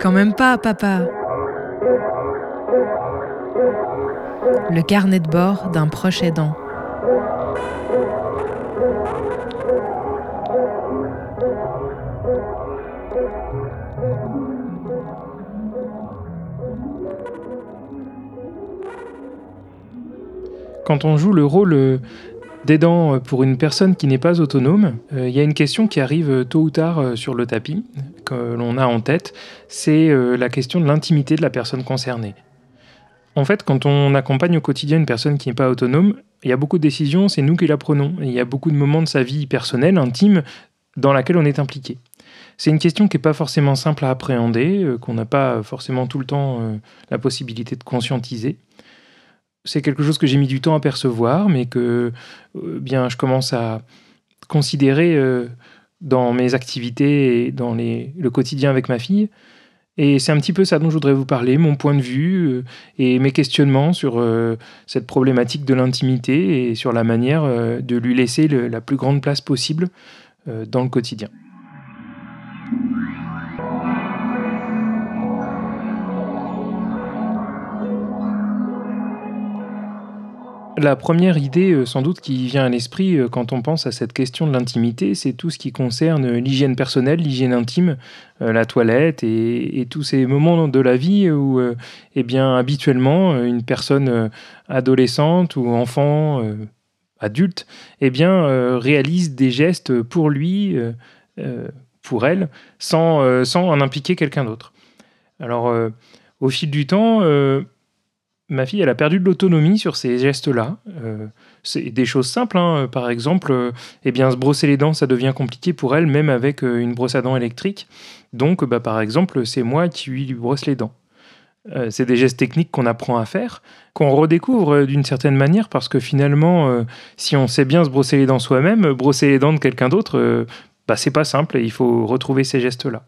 Quand même pas, papa. Le carnet de bord d'un proche aidant. Quand on joue le rôle euh, d'aidant pour une personne qui n'est pas autonome, euh, il y a une question qui arrive euh, tôt ou tard sur le tapis, que l'on a en tête, c'est la question de l'intimité de la personne concernée. En fait, quand on accompagne au quotidien une personne qui n'est pas autonome, il y a beaucoup de décisions, c'est nous qui la prenons. il y a beaucoup de moments de sa vie personnelle, intime, dans laquelle on est impliqué. C'est une question qui n'est pas forcément simple à appréhender, qu'on n'a pas forcément tout le temps la possibilité de conscientiser c'est quelque chose que j'ai mis du temps à percevoir, mais que euh, bien je commence à considérer euh, dans mes activités et dans le quotidien avec ma fille. Et c'est un petit peu ça dont je voudrais vous parler, mon point de vue euh, et mes questionnements sur cette problématique de l'intimité et sur la manière de lui laisser la plus grande place possible dans le quotidien. La première idée, euh, sans doute, qui vient à l'esprit euh, quand on pense à cette question de l'intimité, c'est tout ce qui concerne l'hygiène personnelle, l'hygiène intime, euh, la toilette et, tous ces moments de la vie où, eh bien, habituellement, une personne adolescente ou enfant, adulte, eh bien, réalise des gestes pour lui, pour elle, sans, sans en impliquer quelqu'un d'autre. Alors, au fil du temps, ma fille, elle a perdu de l'autonomie sur ces gestes-là. Euh, c'est des choses simples, hein. par exemple, euh, eh bien, se brosser les dents, ça devient compliqué pour elle, même avec euh, une brosse à dents électrique. Donc, bah, par exemple, c'est moi qui lui brosse les dents. c'est des gestes techniques qu'on apprend à faire, qu'on redécouvre d'une certaine manière, parce que finalement, si on sait bien se brosser les dents soi-même, brosser les dents de quelqu'un d'autre, bah, c'est pas simple, il faut retrouver ces gestes-là.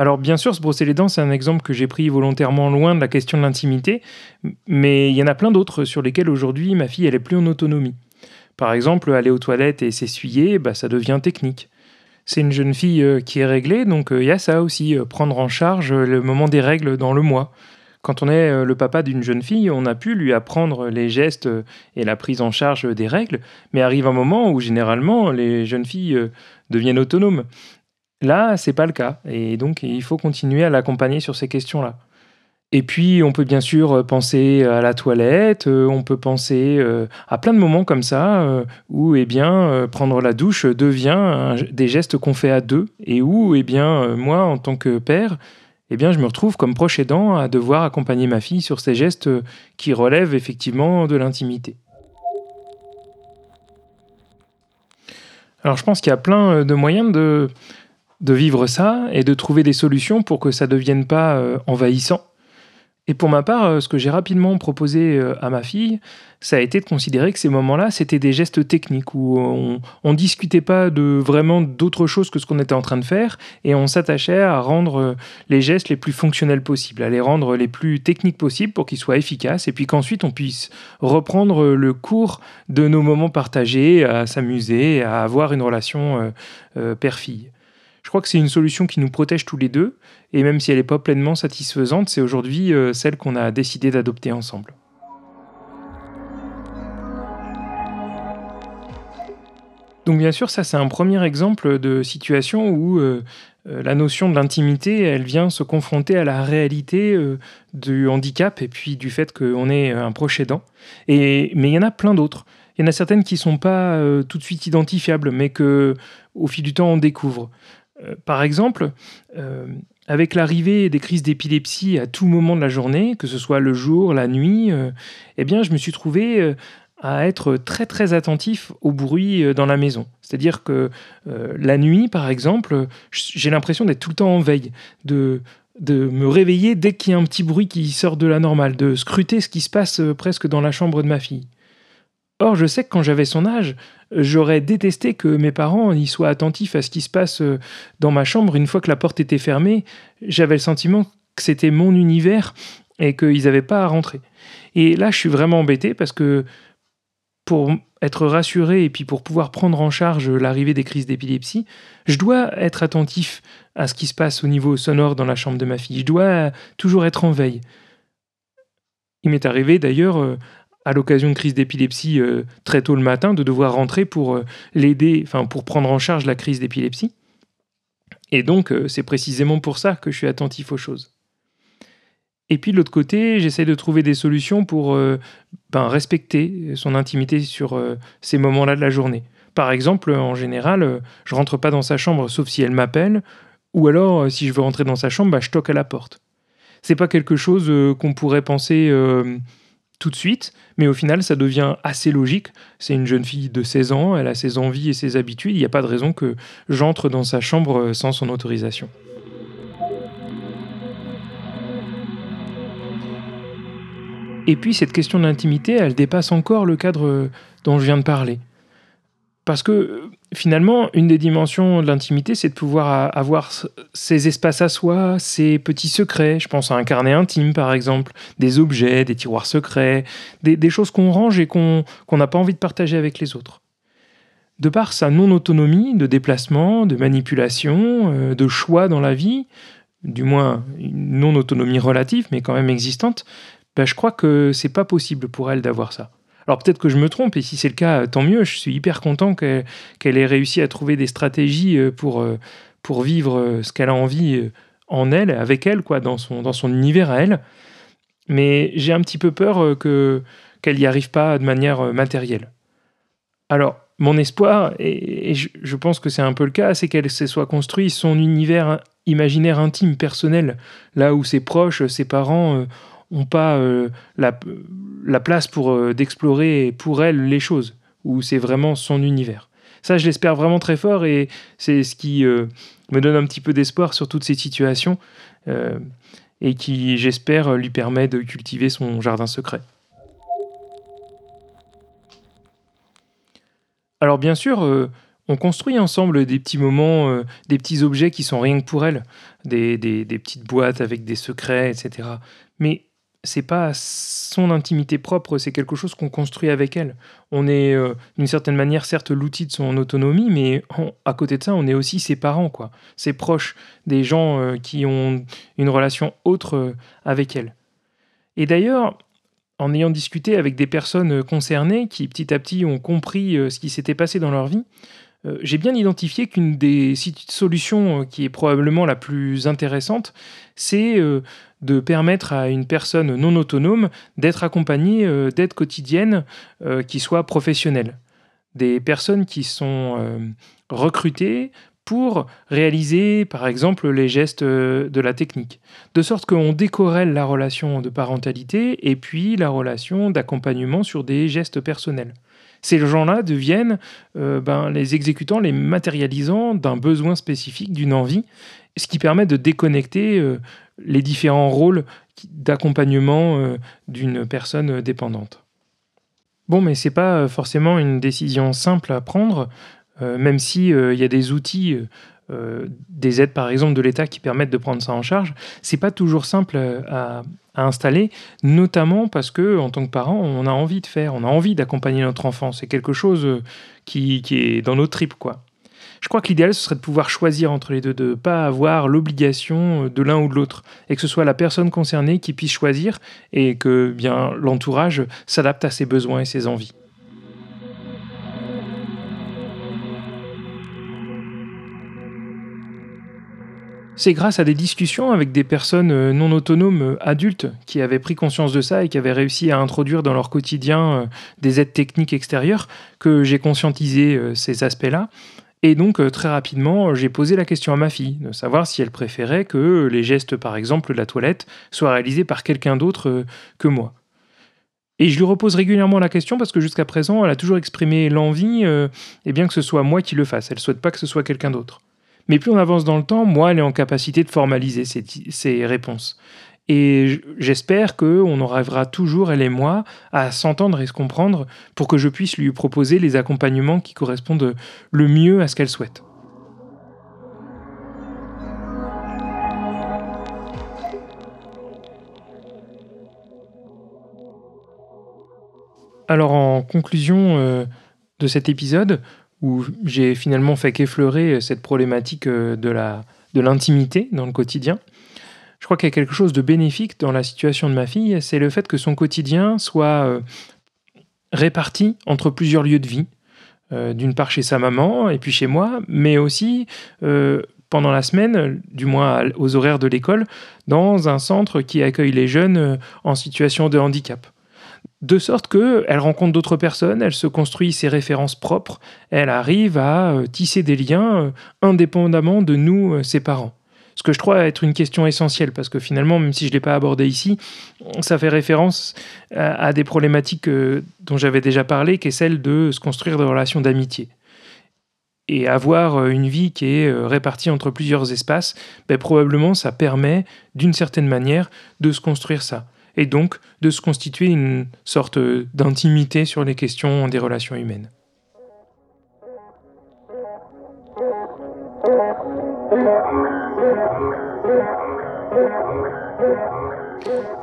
Alors bien sûr, se brosser les dents, c'est un exemple que j'ai pris volontairement loin de la question de l'intimité, mais il y en a plein d'autres sur lesquels aujourd'hui ma fille elle est plus en autonomie. Par exemple, aller aux toilettes et s'essuyer, bah, ça devient technique. C'est une jeune fille euh, qui est réglée, donc euh, il y a ça aussi, euh, prendre en charge le moment des règles dans le mois. Quand on est le papa d'une jeune fille, on a pu lui apprendre les gestes et la prise en charge des règles, mais arrive un moment où généralement les jeunes filles deviennent autonomes. Là, c'est pas le cas. Et donc, il faut continuer à l'accompagner sur ces questions-là. Et puis, on peut bien sûr penser à la toilette, euh, on peut penser euh, à plein de moments comme ça, euh, où eh bien, prendre la douche devient des gestes qu'on fait à deux, et où eh bien, moi, en tant que père, eh bien, je me retrouve comme proche aidant à devoir accompagner ma fille sur ces gestes qui relèvent effectivement de l'intimité. Alors, je pense qu'il y a plein de moyens de de vivre ça et de trouver des solutions pour que ça ne devienne pas euh, envahissant. Et pour ma part, euh, ce que j'ai rapidement proposé euh, à ma fille, ça a été de considérer que ces moments-là, c'était des gestes techniques où on, ne discutait pas de vraiment d'autre chose que ce qu'on était en train de faire et on s'attachait à rendre les gestes les plus fonctionnels possibles, à les rendre les plus techniques possibles pour qu'ils soient efficaces et puis qu'ensuite on puisse reprendre le cours de nos moments partagés, à s'amuser, à avoir une relation père-fille. Je crois que c'est une solution qui nous protège tous les deux, et même si elle n'est pas pleinement satisfaisante, c'est aujourd'hui euh, celle qu'on a décidé d'adopter ensemble. Donc bien sûr, ça c'est un premier exemple de situation où euh, euh, la notion de l'intimité, elle vient se confronter à la réalité du handicap et puis du fait qu'on est un proche aidant. Et, mais il y en a plein d'autres. Il y en a certaines qui ne sont pas tout de suite identifiables, mais que au fil du temps on découvre. Euh, par exemple, euh, avec l'arrivée des crises d'épilepsie à tout moment de la journée, que ce soit le jour, la nuit, euh, eh bien, je me suis trouvé à être très très attentif au bruit dans la maison. C'est-à-dire que la nuit, par exemple, j'ai l'impression d'être tout le temps en veille, de, de me réveiller dès qu'il y a un petit bruit qui sort de la normale, de scruter ce qui se passe presque dans la chambre de ma fille. Or, je sais que quand j'avais son âge, j'aurais détesté que mes parents y soient attentifs à ce qui se passe euh, dans ma chambre une fois que la porte était fermée. J'avais le sentiment que c'était mon univers et qu'ils n'avaient pas à rentrer. Et là, je suis vraiment embêté parce que pour être rassuré et puis pour pouvoir prendre en charge l'arrivée des crises d'épilepsie, je dois être attentif à ce qui se passe au niveau sonore dans la chambre de ma fille. Je dois toujours être en veille. Il m'est arrivé d'ailleurs, euh, à l'occasion de crise d'épilepsie euh, très tôt le matin, de devoir rentrer pour euh, l'aider, enfin pour prendre en charge la crise d'épilepsie. Et donc, c'est précisément pour ça que je suis attentif aux choses. Et puis de l'autre côté, j'essaie de trouver des solutions pour ben, respecter son intimité sur ces moments-là de la journée. Par exemple, en général, je rentre pas dans sa chambre sauf si elle m'appelle, ou alors si je veux rentrer dans sa chambre, bah, je toque à la porte c'est pas quelque chose euh, qu'on pourrait penser euh, tout de suite, mais au final, ça devient assez logique. C'est une jeune fille de 16 ans, elle a ses envies et ses habitudes, il n'y a pas de raison que j'entre dans sa chambre euh, sans son autorisation. Et puis cette question d'intimité, elle dépasse encore le cadre dont je viens de parler. Parce que finalement, une des dimensions de l'intimité, c'est de pouvoir avoir ses espaces à soi, ses petits secrets. Je pense à un carnet intime, par exemple, des objets, des tiroirs secrets, des, choses qu'on range et qu'on n'a pas envie de partager avec les autres. De par sa non-autonomie de déplacement, de manipulation, euh, de choix dans la vie, du moins une non-autonomie relative, mais quand même existante, ben, je crois que c'est pas possible pour elle d'avoir ça. Alors peut-être que je me trompe, et si c'est le cas, tant mieux. Je suis hyper content qu'elle ait réussi à trouver des stratégies euh, pour, euh, pour vivre euh, ce qu'elle a envie en elle, avec elle, quoi, dans son, dans son univers à elle. Mais j'ai un petit peu peur que qu'elle n'y arrive pas de manière matérielle. Alors, mon espoir, et, je, pense que c'est un peu le cas, c'est qu'elle se soit construit son univers imaginaire intime, personnel, là où ses proches, ses parents n'ont pas euh, la, la, place pour euh, d'explorer pour elle les choses, où c'est vraiment son univers. Ça, je l'espère vraiment très fort et c'est ce qui euh, me donne un petit peu d'espoir sur toutes ces situations et qui, j'espère, lui permet de cultiver son jardin secret. Alors bien sûr, on construit ensemble des petits moments, des petits objets qui sont rien que pour elle, des, des, petites boîtes avec des secrets, etc. Mais c'est pas son intimité propre, c'est quelque chose qu'on construit avec elle. On est euh, d'une certaine manière certes l'outil de son autonomie, mais à côté de ça, on est aussi ses parents, quoi, ses proches, des gens euh, qui ont une relation autre euh, avec elle. Et d'ailleurs, en ayant discuté avec des personnes concernées qui petit à petit ont compris ce qui s'était passé dans leur vie, j'ai bien identifié qu'une des solutions qui est probablement la plus intéressante, c'est de permettre à une personne non autonome d'être accompagnée euh, d'aides quotidiennes euh, qui soient professionnelles. Des personnes qui sont euh, recrutées pour réaliser, par exemple, les gestes de la technique. De sorte qu'on décorrèle la relation de parentalité et puis la relation d'accompagnement sur des gestes personnels. Ces gens-là deviennent ben, les exécutants, les matérialisants d'un besoin spécifique, d'une envie, ce qui permet de déconnecter les différents rôles d'accompagnement euh, d'une personne dépendante. Bon, mais c'est pas euh, forcément une décision simple à prendre, euh, même si il y a des outils, des aides par exemple de l'État qui permettent de prendre ça en charge. C'est pas toujours simple à, installer, notamment parce que en tant que parent, on a envie de faire, on a envie d'accompagner notre enfant. C'est quelque chose qui, est dans nos tripes, quoi. Je crois que l'idéal, ce serait de pouvoir choisir entre les deux, de ne pas avoir l'obligation euh, de l'un ou de l'autre, et que ce soit la personne concernée qui puisse choisir, et que bien l'entourage s'adapte à ses besoins et ses envies. C'est grâce à des discussions avec des personnes euh, non autonomes euh, adultes qui avaient pris conscience de ça et qui avaient réussi à introduire dans leur quotidien des aides techniques extérieures que j'ai conscientisé ces aspects-là et donc, euh, très rapidement, j'ai posé la question à ma fille, de savoir si elle préférait que les gestes, par exemple, de la toilette, soient réalisés par quelqu'un d'autre euh, que moi. Et je lui repose régulièrement la question parce que jusqu'à présent, elle a toujours exprimé l'envie, euh, et bien que ce soit moi qui le fasse. Elle ne souhaite pas que ce soit quelqu'un d'autre. Mais plus on avance dans le temps, moi, elle est en capacité de formaliser ses réponses. Et j'espère qu'on arrivera toujours, elle et moi, à s'entendre et se comprendre pour que je puisse lui proposer les accompagnements qui correspondent le mieux à ce qu'elle souhaite. Alors en conclusion de cet épisode, où j'ai finalement fait qu'effleurer cette problématique de la de l'intimité dans le quotidien, je crois qu'il y a quelque chose de bénéfique dans la situation de ma fille, c'est le fait que son quotidien soit réparti entre plusieurs lieux de vie. Euh, d'une part chez sa maman et puis chez moi, mais aussi euh, pendant la semaine, du moins aux horaires de l'école, dans un centre qui accueille les jeunes euh, en situation de handicap. De sorte qu'elle rencontre d'autres personnes, elle se construit ses références propres, elle arrive à tisser des liens indépendamment de nous, ses parents ce que je crois être une question essentielle, parce que finalement, même si je ne l'ai pas abordé ici, ça fait référence à, des problématiques euh, dont j'avais déjà parlé, qui est celle de se construire des relations d'amitié. Et avoir euh, une vie qui est euh, répartie entre plusieurs espaces, ben, probablement ça permet, d'une certaine manière, de se construire ça. Et donc de se constituer une sorte d'intimité sur les questions des relations humaines.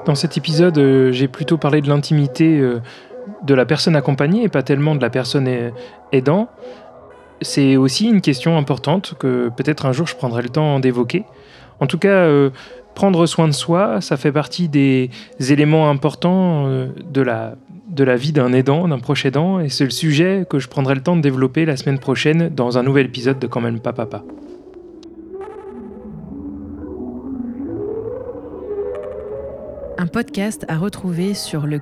Dans cet épisode, euh, j'ai plutôt parlé de l'intimité euh, de la personne accompagnée et pas tellement de la personne aidant. C'est aussi une question importante que peut-être un jour je prendrai le temps d'évoquer. En tout cas, euh, prendre soin de soi, ça fait partie des éléments importants de la, de la vie d'un aidant, d'un proche aidant, et c'est le sujet que je prendrai le temps de développer la semaine prochaine dans un nouvel épisode de Quand même pas papa. un podcast à retrouver sur le.